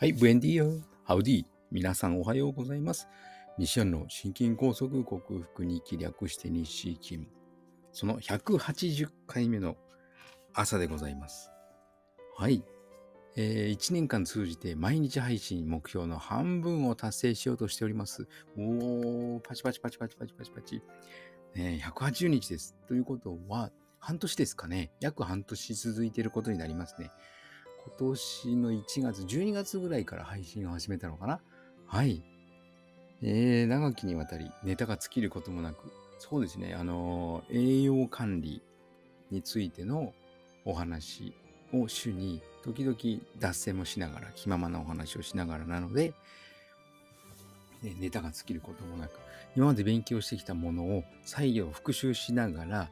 はい、ブエンディア、ハウディ。皆さんおはようございます。西安の心筋梗塞克服に気略して西金。その180回目の朝でございます。はい。えー、1年間通じて毎日配信目標の半分を達成しようとしております。おー、パチパチパチパチパチパチパチ。ね、180日です。ということは、半年ですかね。約半年続いていることになりますね。今年の1月、12月ぐらいから配信を始めたのかな？はい。えー、長きにわたりネタが尽きることもなく、そうですね、あのー、栄養管理についてのお話を主に時々脱線もしながら、気ままなお話をしながらなので、ね、ネタが尽きることもなく、今まで勉強してきたものを再度復習しながら、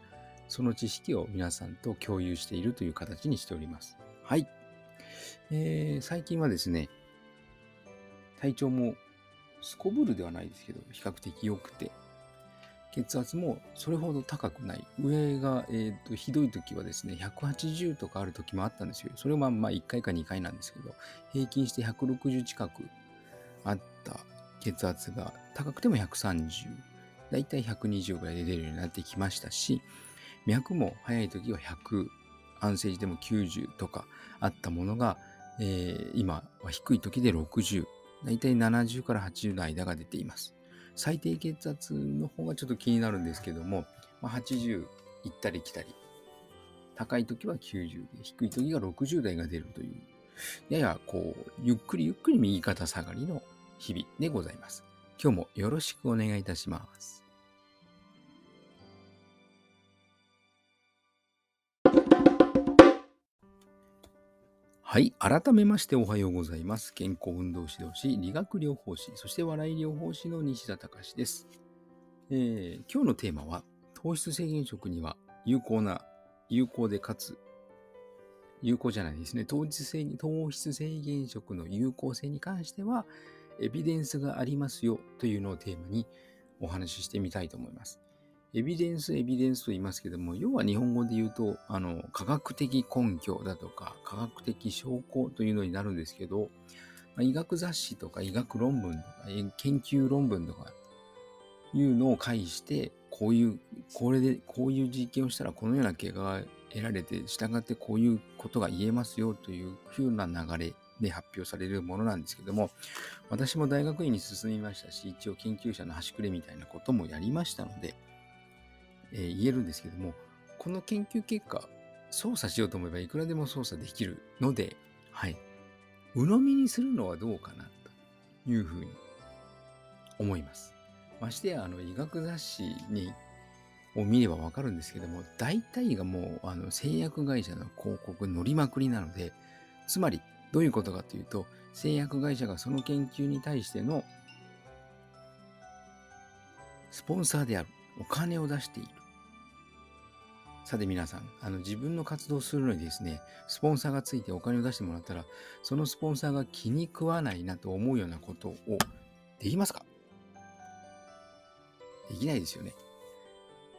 その知識を皆さんと共有しているという形にしております。はい。えー、最近はですね、体調もすこぶるではないですけど、比較的良くて、血圧もそれほど高くない。上が、えーと、ひどい時はですね、180とかある時もあったんですよ。それはまあ1回か2回なんですけど、平均して160近くあった血圧が高くても130、だいたい120ぐらいで出るようになってきましたし、脈も早い時は100、安静時でも90とかあったものが、えー、今は低い時で60、だいたい70から80の間が出ています。最低血圧の方がちょっと気になるんですけども、まあ、80行ったり来たり、高い時は90で、低い時が60台が出るという、ややこう、ゆっくりゆっくり右肩下がりの日々でございます。今日もよろしくお願いいたします。はい。改めましておはようございます。健康運動指導士、理学療法士、そして笑い療法士の西田隆です、えー、今日のテーマは、糖質制限食には有効な、有効でかつ、有効じゃないですね。糖質制糖質制限食の有効性に関しては、エビデンスがありますよというのをテーマにお話ししてみたいと思います。エビデンス、エビデンスと言いますけども、要は日本語で言うと、あの、科学的根拠だとか、科学的証拠というのになるんですけど、まあ、医学雑誌とか医学論文とか、研究論文とかいうのを介して、こういう、これで、こういう実験をしたらこのような結果が得られて、従ってこういうことが言えますよというふうな流れで発表されるものなんですけども、私も大学院に進みましたし、一応研究者の端くれみたいなこともやりましたので、えー、言えるんですけども、この研究結果、操作しようと思えばいくらでも操作できるので、はい。鵜呑みにするのはどうかなというふうに思います。ましてや、あの、医学雑誌に、を見ればわかるんですけども、大体がもう、あの、製薬会社の広告乗りまくりなので、つまり、どういうことかというと、製薬会社がその研究に対してのスポンサーである。お金を出している。さて皆さん、あの自分の活動するのにですね、スポンサーがついてお金を出してもらったら、そのスポンサーが気に食わないなと思うようなことをできますか？できないですよね。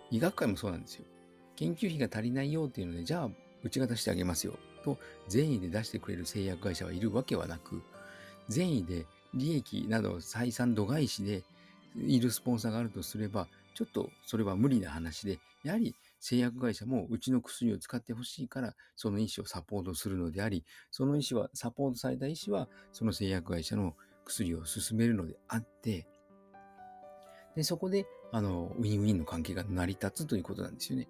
医学界もそうなんですよ。研究費が足りないよっていうので、じゃあ、うちが出してあげますよ。と、善意で出してくれる製薬会社はいるわけはなく、善意で利益など採算度外視でいるスポンサーがあるとすれば、ちょっとそれは無理な話で、やはり製薬会社もうちの薬を使ってほしいから、その医師をサポートするのであり、その医師は、サポートされた医師は、その製薬会社の薬を進めるのであって、で、そこで、あの、ウィンウィンの関係が成り立つということなんですよね。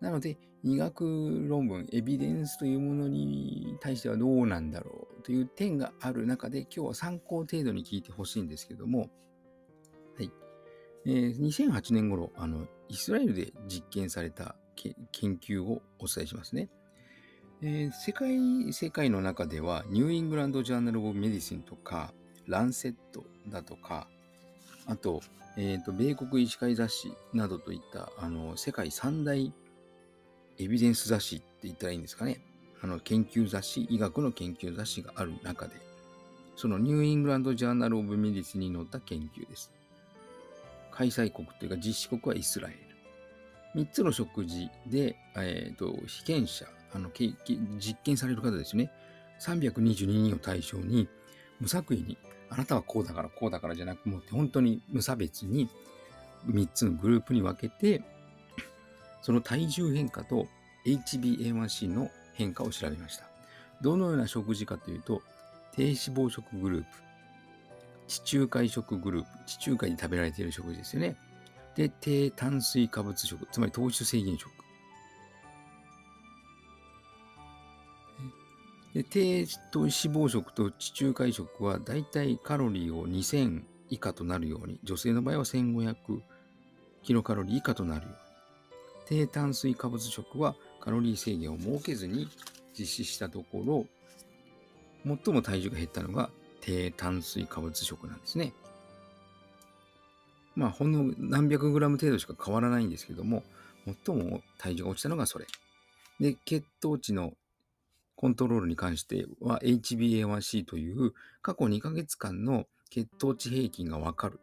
なので、医学論文、エビデンスというものに対してはどうなんだろうという点がある中で、今日は参考程度に聞いてほしいんですけども、はい。えー、2008年頃、あの、イスラエルで実験された研究をお伝えしますね。えー、世界、世界の中では、ニューイングランド・ジャーナル・オブ・メディシンとか、ランセットだとか、あと、えっ、ー、と、米国医師会雑誌などといった、あの、世界三大エビデンス雑誌って言ったらいいんですかね。あの、研究雑誌、医学の研究雑誌がある中で、そのニューイングランド・ジャーナル・オブ・メディスに載った研究です。開催国というか実施国はイスラエル。3つの食事で、えーと、被験者、あの実験される方ですね。322人を対象に無作為にあなたはこうだからこうだからじゃなくもって本当に無差別に3つのグループに分けてその体重変化と HbA1c の変化を調べました。どのような食事かというと低脂肪食グループ地中海食グループ地中海で食べられている食事ですよね。で、低炭水化物食、つまり糖質制限食。で低糖脂肪食と地中海食はだいたいカロリーを2000以下となるように、女性の場合は1500キロカロリー以下となるように、低炭水化物食はカロリー制限を設けずに実施したところ、最も体重が減ったのが低炭水化物食なんですね。まあ、ほんの何百グラム程度しか変わらないんですけども、最も体重が落ちたのがそれ。で、血糖値のコントロールに関しては HbA1c という過去2ヶ月間の血糖値平均がわかる。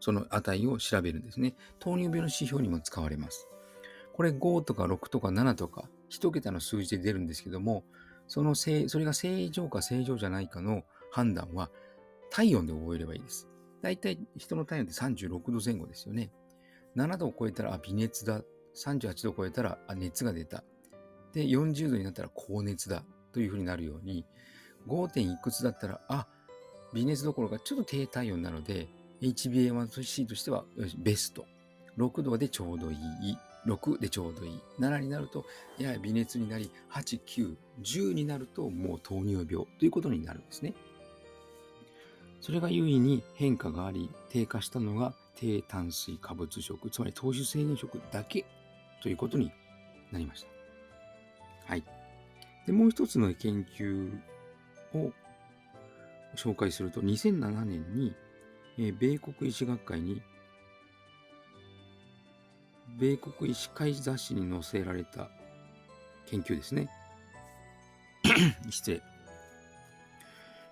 その値を調べるんですね。糖尿病の指標にも使われます。これ5とか6とか7とか1桁の数字で出るんですけども、そのせいそれが正常か正常じゃないかの判断は体温で覚えればいいです。だいたい人の体温って36度前後ですよね。7度を超えたら、あ、微熱だ。38度を超えたら、あ、熱が出た。で、40度になったら高熱だ。というふうになるように、5. 点いくつだったら、あ、微熱どころかちょっと低体温なので、HbA1c としてはベスト。6度でちょうどいい。6でちょうどいい。7になると、やや微熱になり、8、9、10になるともう糖尿病ということになるんですね。それが優位に変化があり、低下したのが低炭水化物食、つまり糖質制限食だけということになりました。はい。で、もう一つの研究を紹介すると、2007年に、え米国医師学会に、米国医師会雑誌に載せられた研究ですね。失礼。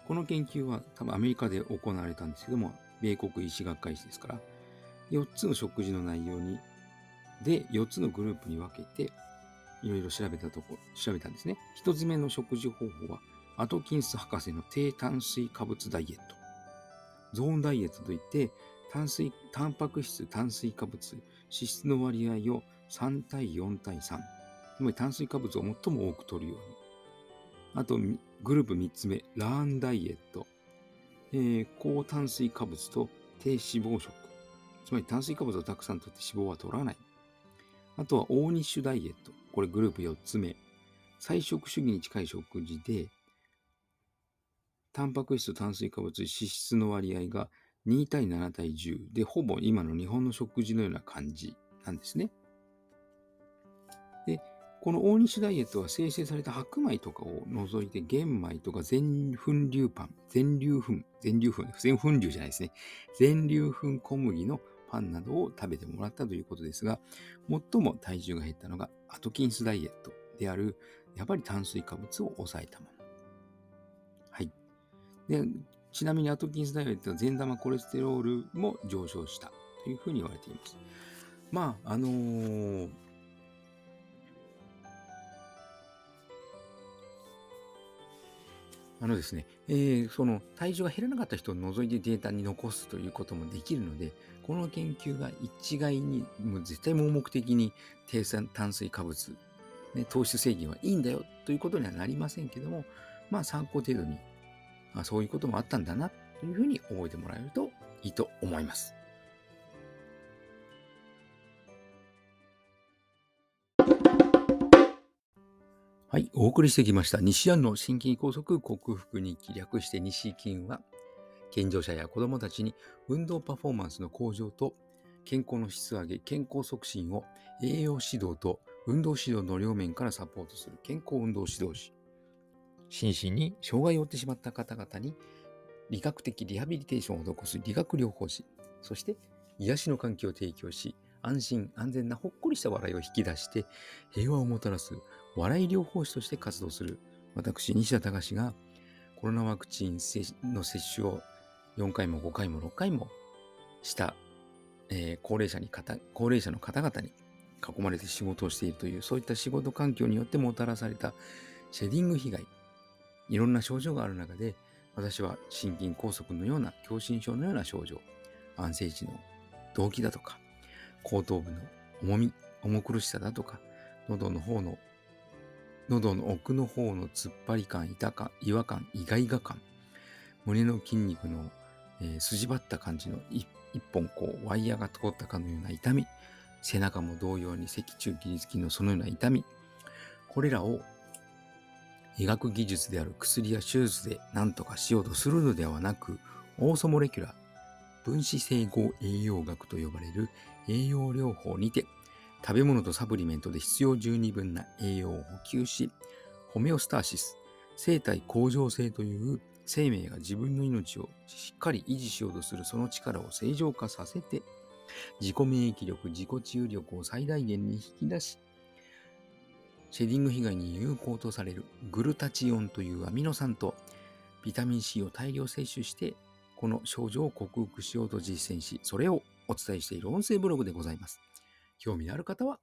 この研究は多分アメリカで行われたんですけども、米国医師学会誌ですから、4つの食事の内容に、で、4つのグループに分けて、いろいろ調べたところ、調べたんですね。1つ目の食事方法は、アトキンス博士の低炭水化物ダイエット。ゾーンダイエットといって、炭水、タンパク質、炭水化物、脂質の割合を3対4対3。つまり炭水化物を最も多く取るように。あと、グループ3つ目、ラーンダイエット。えー、高炭水化物と低脂肪食。つまり炭水化物をたくさん取って脂肪は取らない。あとは大日種ダイエット。これグループ4つ目。菜食主義に近い食事で、タンパク質と炭水化物、脂質の割合が2対7対10で、ほぼ今の日本の食事のような感じなんですね。この大西ダイエットは生成された白米とかを除いて玄米とか全粉粒パン、全粒粉、全粒粉、全粉粒じゃないですね。全粒粉小麦のパンなどを食べてもらったということですが、最も体重が減ったのがアトキンスダイエットである、やっぱり炭水化物を抑えたもの。はい。で、ちなみにアトキンスダイエットは善玉コレステロールも上昇したというふうに言われています。まあ、あのーあのですね、えー、その体重が減らなかった人を除いてデータに残すということもできるので、この研究が一概に、もう絶対盲目的に低酸炭水化物、ね、糖質制限はいいんだよということにはなりませんけども、まあ参考程度に、あそういうこともあったんだなというふうに覚えてもらえるといいと思います。はい、お送りしてきました。西安の心筋梗塞克服日記略して西筋は、健常者や子供たちに運動パフォーマンスの向上と健康の質上げ、健康促進を栄養指導と運動指導の両面からサポートする健康運動指導士。心身に障害を負ってしまった方々に理学的リハビリテーションを施す理学療法士。そして癒しの環境を提供し、安心安全なほっこりした笑いを引き出して平和をもたらす笑い療法士として活動する私、西田隆がコロナワクチンの接種を4回も5回も6回もした、えー、高齢者に高齢者の方々に囲まれて仕事をしているという、そういった仕事環境によってもたらされたシェディング被害、いろんな症状がある中で、私は心筋梗塞のような、狭心症のような症状、安静時の動悸だとか、後頭部の重み、重苦しさだとか、喉の方の、喉の奥の方の突っ張り感、痛感、違和感、意外が感、胸の筋肉の、えー、筋張った感じの一本こうワイヤーが通ったかのような痛み、背中も同様に脊柱起立筋のそのような痛み、これらを医学技術である薬や手術で何とかしようとするのではなく、オーソモレキュラー、分子整合栄養学と呼ばれる栄養療法にて、食べ物とサプリメントで必要十二分な栄養を補給し、ホメオスターシス、生体向上性という生命が自分の命をしっかり維持しようとするその力を正常化させて、自己免疫力、自己治癒力を最大限に引き出し、シェディング被害に有効とされるグルタチオンというアミノ酸とビタミン C を大量摂取して、この症状を克服しようと実践し、それをお伝えしている音声ブログでございます。興味のある方は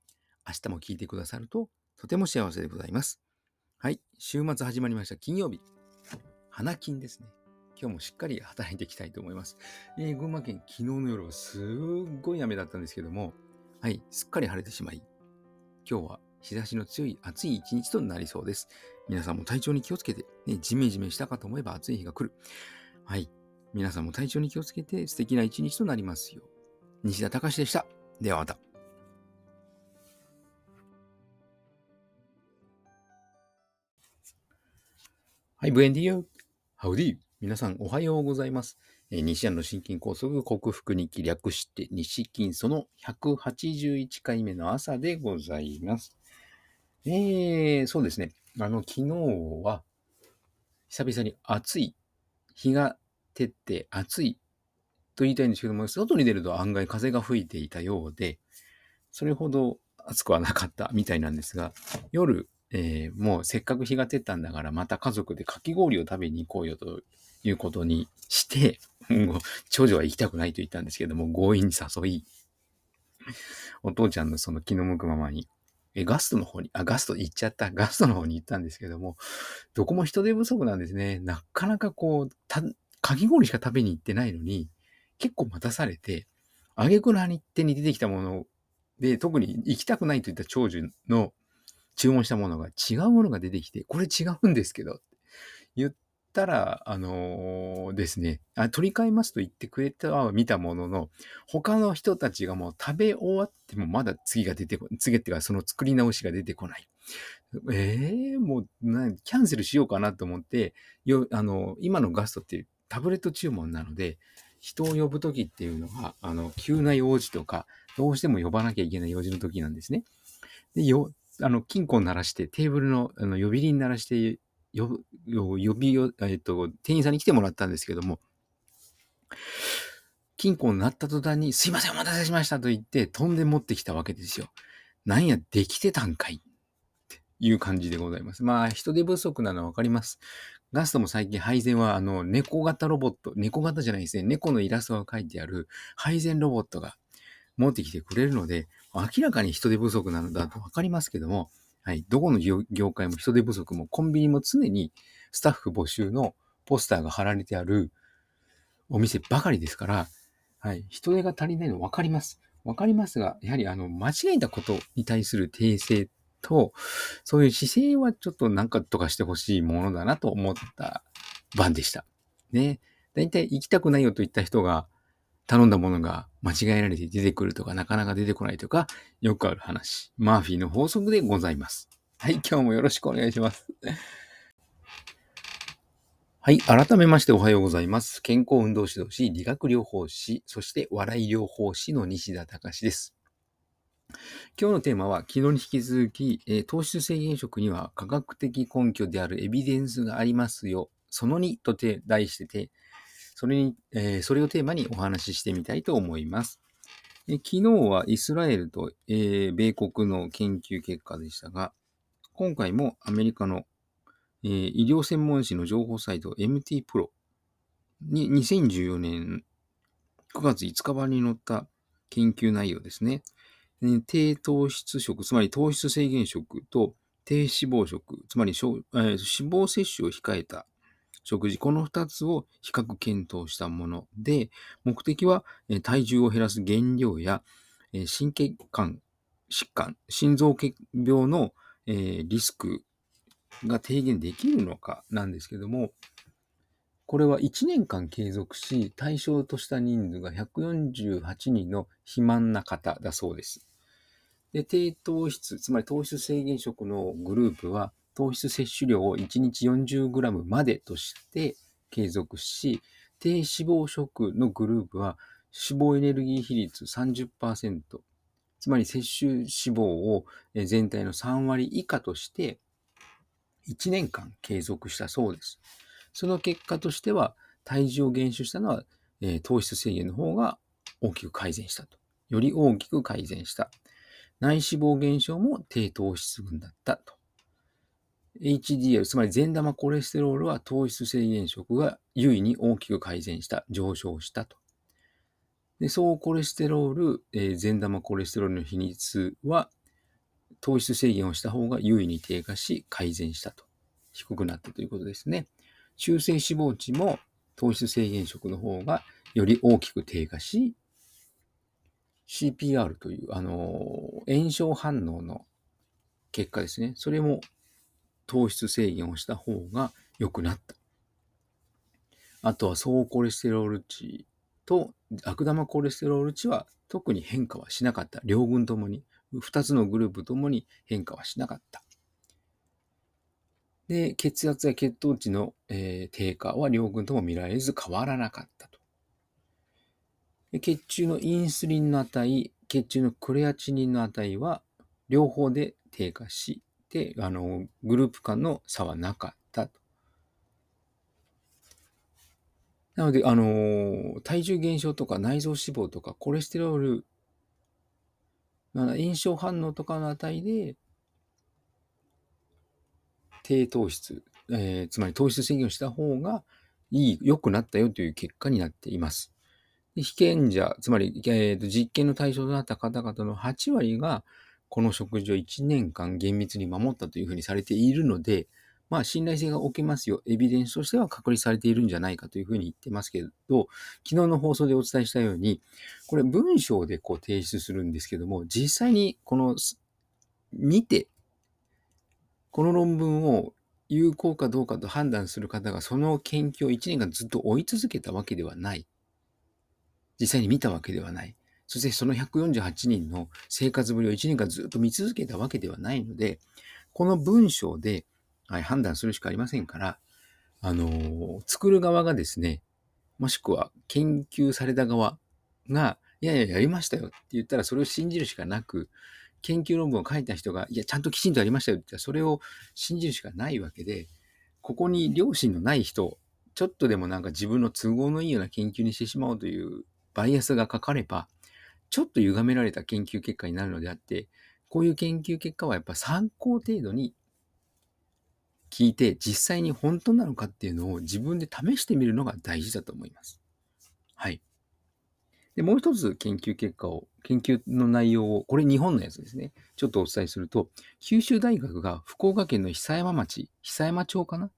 明日も聞いてくださるととても幸せでございます。はい、週末始まりました金曜日。花金ですね。今日もしっかり働いていきたいと思います。えー、群馬県昨日の夜はすっごい雨だったんですけども、はい、すっかり晴れてしまい、今日は日差しの強い暑い一日となりそうです。皆さんも体調に気をつけて、ね、ジメジメしたかと思えば暑い日が来る。はい。皆さんも体調に気をつけて素敵な一日となりますよ。西田隆でした。ではまた。はい、ブエンディオ。ハウディ。皆さんおはようございます。えー、西安の心筋梗塞克服日記略して西筋その181回目の朝でございます。えー、そうですね。あの、昨日は久々に暑い、日が照って暑いと言いたいんですけども、外に出ると案外風が吹いていたようで、それほど暑くはなかったみたいなんですが、夜、えー、もうせっかく日が照ったんだから、また家族でかき氷を食べに行こうよということにして、長女は行きたくないと言ったんですけども、強引に誘い、お父ちゃんのその気の向くままに、え、ガストの方に、あ、ガスト行っちゃった。ガストの方に行ったんですけども、どこも人手不足なんですね。なかなかこう、た、かき氷しか食べに行ってないのに、結構待たされて、あげくのに手に出てきたもので、特に行きたくないといった長寿の注文したものが違うものが出てきて、これ違うんですけど、言ったら、あのー、ですねあ、取り替えますと言ってくれたは見たものの、他の人たちがもう食べ終わってもまだ次が出てこ。次っていうかその作り直しが出てこない。ええー、もうな、キャンセルしようかなと思って、よ、あの、今のガストってタブレット注文なので、人を呼ぶときっていうのは、あの、急な用事とか、どうしても呼ばなきゃいけない用事の時なんですね。で、よ、あの、金庫を鳴らして、テーブルの、あの、呼び鈴鳴らして、よ、呼びよ、えっと、店員さんに来てもらったんですけども、金庫になった途端に、すいません、お待たせしましたと言って、飛んで持ってきたわけですよ。なんや、できてたんかいっていう感じでございます。まあ、人手不足なのはわかります。ガストも最近配膳は、あの、猫型ロボット、猫型じゃないですね、猫のイラストが書いてある配膳ロボットが持ってきてくれるので、明らかに人手不足なのだとわかりますけども、はい。どこの業界も人手不足もコンビニも常にスタッフ募集のポスターが貼られてあるお店ばかりですから、はい。人手が足りないのわかります。わかりますが、やはりあの、間違えたことに対する訂正と、そういう姿勢はちょっとなんかとかしてほしいものだなと思った番でした。ね。だいたい行きたくないよと言った人が、頼んだものが間違えられて出てくるとか、なかなか出てこないとか、よくある話。マーフィーの法則でございます。はい、今日もよろしくお願いします。はい、改めましておはようございます。健康運動指導士、理学療法士、そして笑い療法士の西田隆です。今日のテーマは、昨日に引き続き、えー、糖質制限食には科学的根拠であるエビデンスがありますよ。その2と題してて、それに、えー、それをテーマにお話ししてみたいと思います。え昨日はイスラエルと、えー、米国の研究結果でしたが、今回もアメリカの、えー、医療専門誌の情報サイト MT プロに2014年9月5日版に載った研究内容ですね。低糖質食、つまり糖質制限食と低脂肪食、つまり、えー、脂肪摂取を控えた食事、この2つを比較検討したもので、目的は、体重を減らす原料や、えー、心血管疾患、心臓血病の、リスクが低減できるのかなんですけども、これは1年間継続し、対象とした人数が148人の肥満な方だそうです。で、低糖質、つまり糖質制限食のグループは、糖質摂取量を1日 40g までとして継続し、低脂肪食のグループは脂肪エネルギー比率30%、つまり摂取脂肪を全体の3割以下として1年間継続したそうです。その結果としては体重を減少したのは、え糖質制限の方が大きく改善したと。より大きく改善した。内脂肪減少も低糖質群だったと。HDL、つまり善玉コレステロールは糖質制限食が優位に大きく改善した、上昇したと。で総コレステロール、えー、善玉コレステロールの比率は糖質制限をした方が優位に低下し改善したと。低くなったということですね。中性脂肪値も糖質制限食の方がより大きく低下し、CPR という、あの、炎症反応の結果ですね。それも糖質制限をした方が良くなった。あとは総コレステロール値と悪玉コレステロール値は特に変化はしなかった。両軍ともに、2つのグループともに変化はしなかった。で、血圧や血糖値の、えー、低下は両軍とも見られず変わらなかったと。血中のインスリンの値、血中のクレアチニンの値は両方で低下し、で、あの、グループ間の差はなかったと。なので、あの、体重減少とか内臓脂肪とかコレステロール、炎症反応とかの値で、低糖質、えー、つまり糖質制限をした方がいい、良くなったよという結果になっています。被験者、つまり、えー、と実験の対象となった方々の8割が、この食事を1年間厳密に守ったというふうにされているので、まあ、信頼性が置けますよ。エビデンスとしては確立されているんじゃないかというふうに言ってますけど、昨日の放送でお伝えしたように、これ文章でこう提出するんですけども、実際にこの見て、この論文を有効かどうかと判断する方がその研究を1年間ずっと追い続けたわけではない。実際に見たわけではない。そしてその148人の生活ぶりを1年間ずっと見続けたわけではないので、この文章で、はい、判断するしかありませんから、あのー、作る側がですね、もしくは研究された側が、いやいや、やりましたよって言ったらそれを信じるしかなく、研究論文を書いた人が、いや、ちゃんときちんとやりましたよって言ったらそれを信じるしかないわけで、ここに良心のない人、ちょっとでもなんか自分の都合のいいような研究にしてしまおうというバイアスがかかれば、ちょっと歪められた研究結果になるのであって、こういう研究結果はやっぱ参考程度に聞いて、実際に本当なのかっていうのを自分で試してみるのが大事だと思います。はい。で、もう一つ研究結果を、研究の内容を、これ日本のやつですね。ちょっとお伝えすると、九州大学が福岡県の久山町、久山町かな？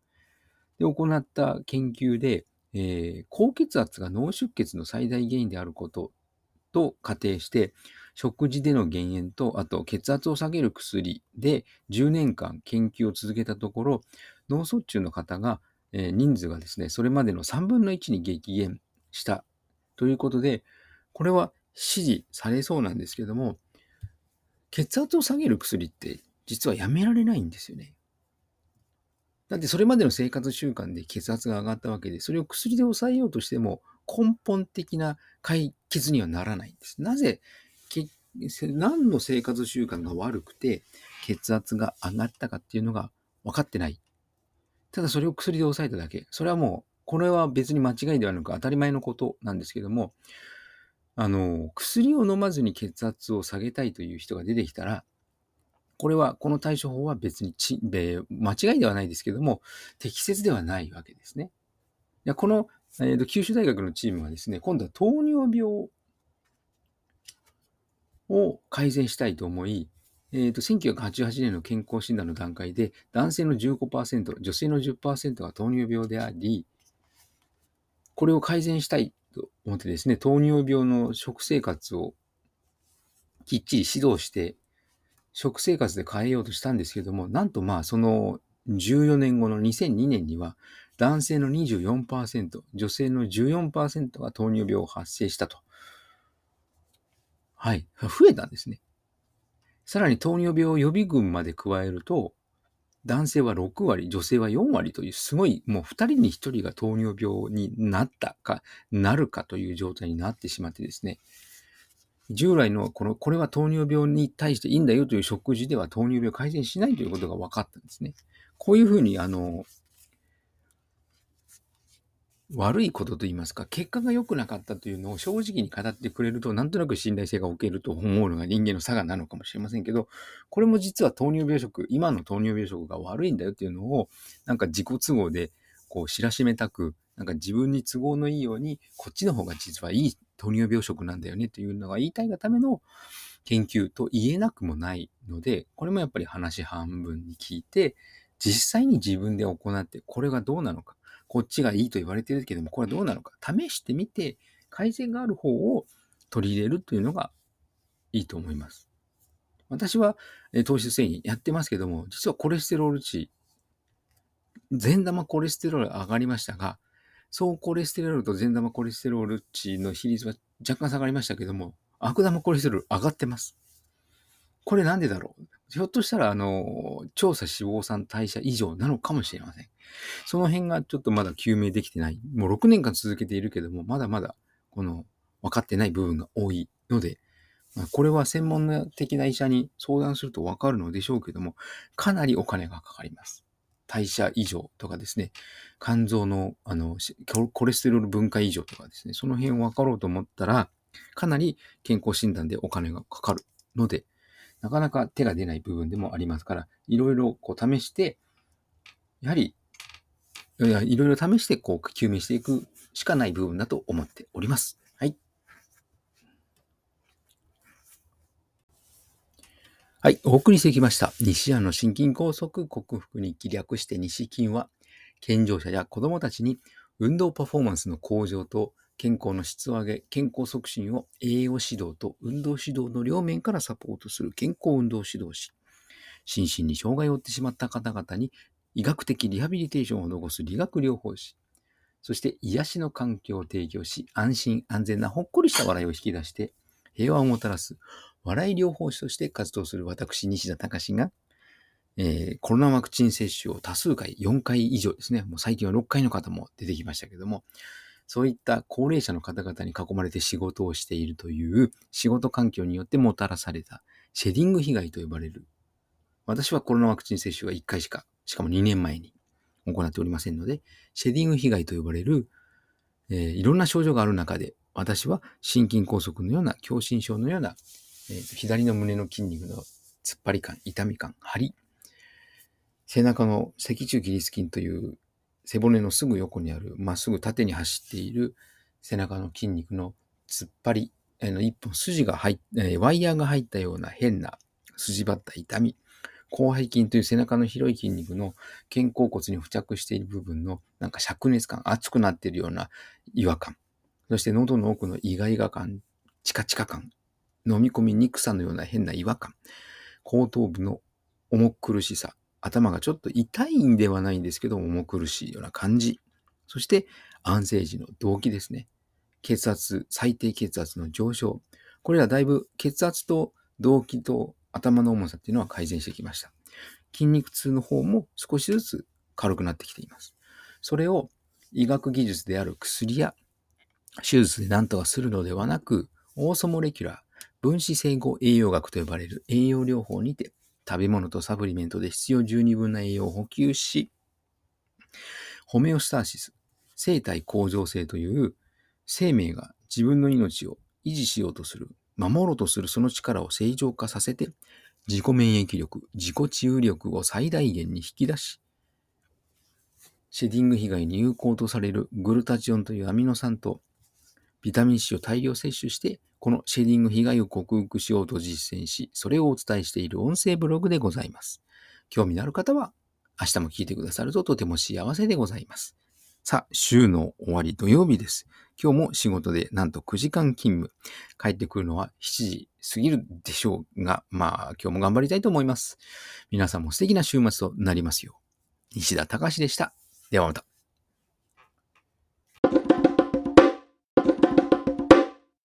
で行った研究で、えー、高血圧が脳出血の最大原因であることと仮定して、食事での減塩と、あと血圧を下げる薬で10年間研究を続けたところ、脳卒中の方が、えー、人数がですね、それまでの3分の1に激減したということで、これは支持されそうなんですけども、血圧を下げる薬って実はやめられないんですよね。だってそれまでの生活習慣で血圧が上がったわけで、それを薬で抑えようとしても根本的な解決にはならないんです。なぜ、何の生活習慣が悪くて血圧が上がったかっていうのが分かってない。ただそれを薬で抑えただけ。それはもう、これは別に間違いではなく当たり前のことなんですけども、あの、薬を飲まずに血圧を下げたいという人が出てきたら、これは、この対処法は別にち、間違いではないですけども、適切ではないわけですね。この、えーと、九州大学のチームはですね、今度は糖尿病を改善したいと思い、えーと、1988年の健康診断の段階で、男性の15%、女性の10%が糖尿病であり、これを改善したいと思ってですね、糖尿病の食生活をきっちり指導して、食生活で変えようとしたんですけども、なんとまあその14年後の2002年には、男性の24%、女性の14%が糖尿病を発生したと。はい。増えたんですね。さらに糖尿病予備軍まで加えると、男性は6割、女性は4割という、すごい、もう2人に1人が糖尿病になったか、なるかという状態になってしまってですね、従来のこの、これは糖尿病に対していいんだよという食事では糖尿病改善しないということが分かったんですね。こういうふうに、あの、悪いことと言いますか、結果が良くなかったというのを正直に語ってくれると、なんとなく信頼性が置けると思うのが人間の差がなのかもしれませんけど、これも実は糖尿病食、今の糖尿病食が悪いんだよっていうのを、なんか自己都合でこう知らしめたく、なんか自分に都合のいいように、こっちの方が実はいい糖尿病食なんだよねというのが言いたいがための研究と言えなくもないので、これもやっぱり話半分に聞いて、実際に自分で行って、これがどうなのか。こっちがいいと言われてるけども、これはどうなのか。試してみて、改善がある方を取り入れるというのがいいと思います。私は、え糖質繊維やってますけども、実はコレステロール値、善玉コレステロール上がりましたが、総コレステロールと善玉コレステロール値の比率は若干下がりましたけども、悪玉コレステロール上がってます。これなんでだろう？ひょっとしたら、あの、調査脂肪酸代謝異常なのかもしれません。その辺がちょっとまだ究明できてない。もう6年間続けているけども、まだまだ、この、分かってない部分が多いので、まあ、これは専門的な医者に相談すると分かるのでしょうけども、かなりお金がかかります。代謝異常とかですね、肝臓のあのコレステロール分解異常とかですね、その辺を分かろうと思ったら、かなり健康診断でお金がかかるので、なかなか手が出ない部分でもありますから、いろいろこう試して、やはり、いろいろ試してこう究明していくしかない部分だと思っております。はい。はい、お送りしてきました。西安の心筋梗塞克服に気略して西筋は、健常者や子供たちに運動パフォーマンスの向上と健康の質を上げ、健康促進を栄養指導と運動指導の両面からサポートする健康運動指導士。心身に障害を負ってしまった方々に医学的リハビリテーションを施す理学療法士。そして癒しの環境を提供し、安心安全なほっこりした笑いを引き出して、平和をもたらす笑い療法士として活動する私、西田隆が、えー、コロナワクチン接種を多数回、4回以上ですね、もう最近は6回の方も出てきましたけども、そういった高齢者の方々に囲まれて仕事をしているという仕事環境によってもたらされたシェディング被害と呼ばれる。私はコロナワクチン接種は1回しか、しかも2年前に行っておりませんので、シェディング被害と呼ばれる、えー、いろんな症状がある中で、私は心筋梗塞のような、狭心症のような、えー、左の胸の筋肉の突っ張り感、痛み感、張り、背中の脊柱起立筋という背骨のすぐ横にある、まっすぐ縦に走っている背中の筋肉の突っ張り、あの一本筋が入っ、えワイヤーが入ったような変な筋張った痛み、広背筋という背中の広い筋肉の肩甲骨に付着している部分のなんか灼熱感、熱くなっているような違和感、そして喉の奥のイガイガ感、チカチカ感、飲み込みにくさのような変な違和感、後頭部の重苦しさ、頭がちょっと痛いんではないんですけど、重苦しいような感じ。そして、安静時の動機ですね。血圧、最低血圧の上昇。これらだいぶ血圧と動機と頭の重さっていうのは改善してきました。筋肉痛の方も少しずつ軽くなってきています。それを医学技術である薬や手術で何とかするのではなく、オーソモレキュラー、分子整合栄養学と呼ばれる栄養療法にて食べ物とサプリメントで必要十二分な栄養を補給し、ホメオスターシス、生体向上性という生命が自分の命を維持しようとする、守ろうとするその力を正常化させて、自己免疫力、自己治癒力を最大限に引き出し、シェディング被害に有効とされるグルタチオンというアミノ酸とビタミン C を大量摂取してこのシェーディング被害を克服しようと実践し、それをお伝えしている音声ブログでございます。興味のある方は、明日も聞いてくださるととても幸せでございます。さあ、週の終わり土曜日です。今日も仕事でなんと9時間勤務。帰ってくるのは7時過ぎるでしょうが、まあ今日も頑張りたいと思います。皆さんも素敵な週末となりますよう。西田隆でした。ではまた。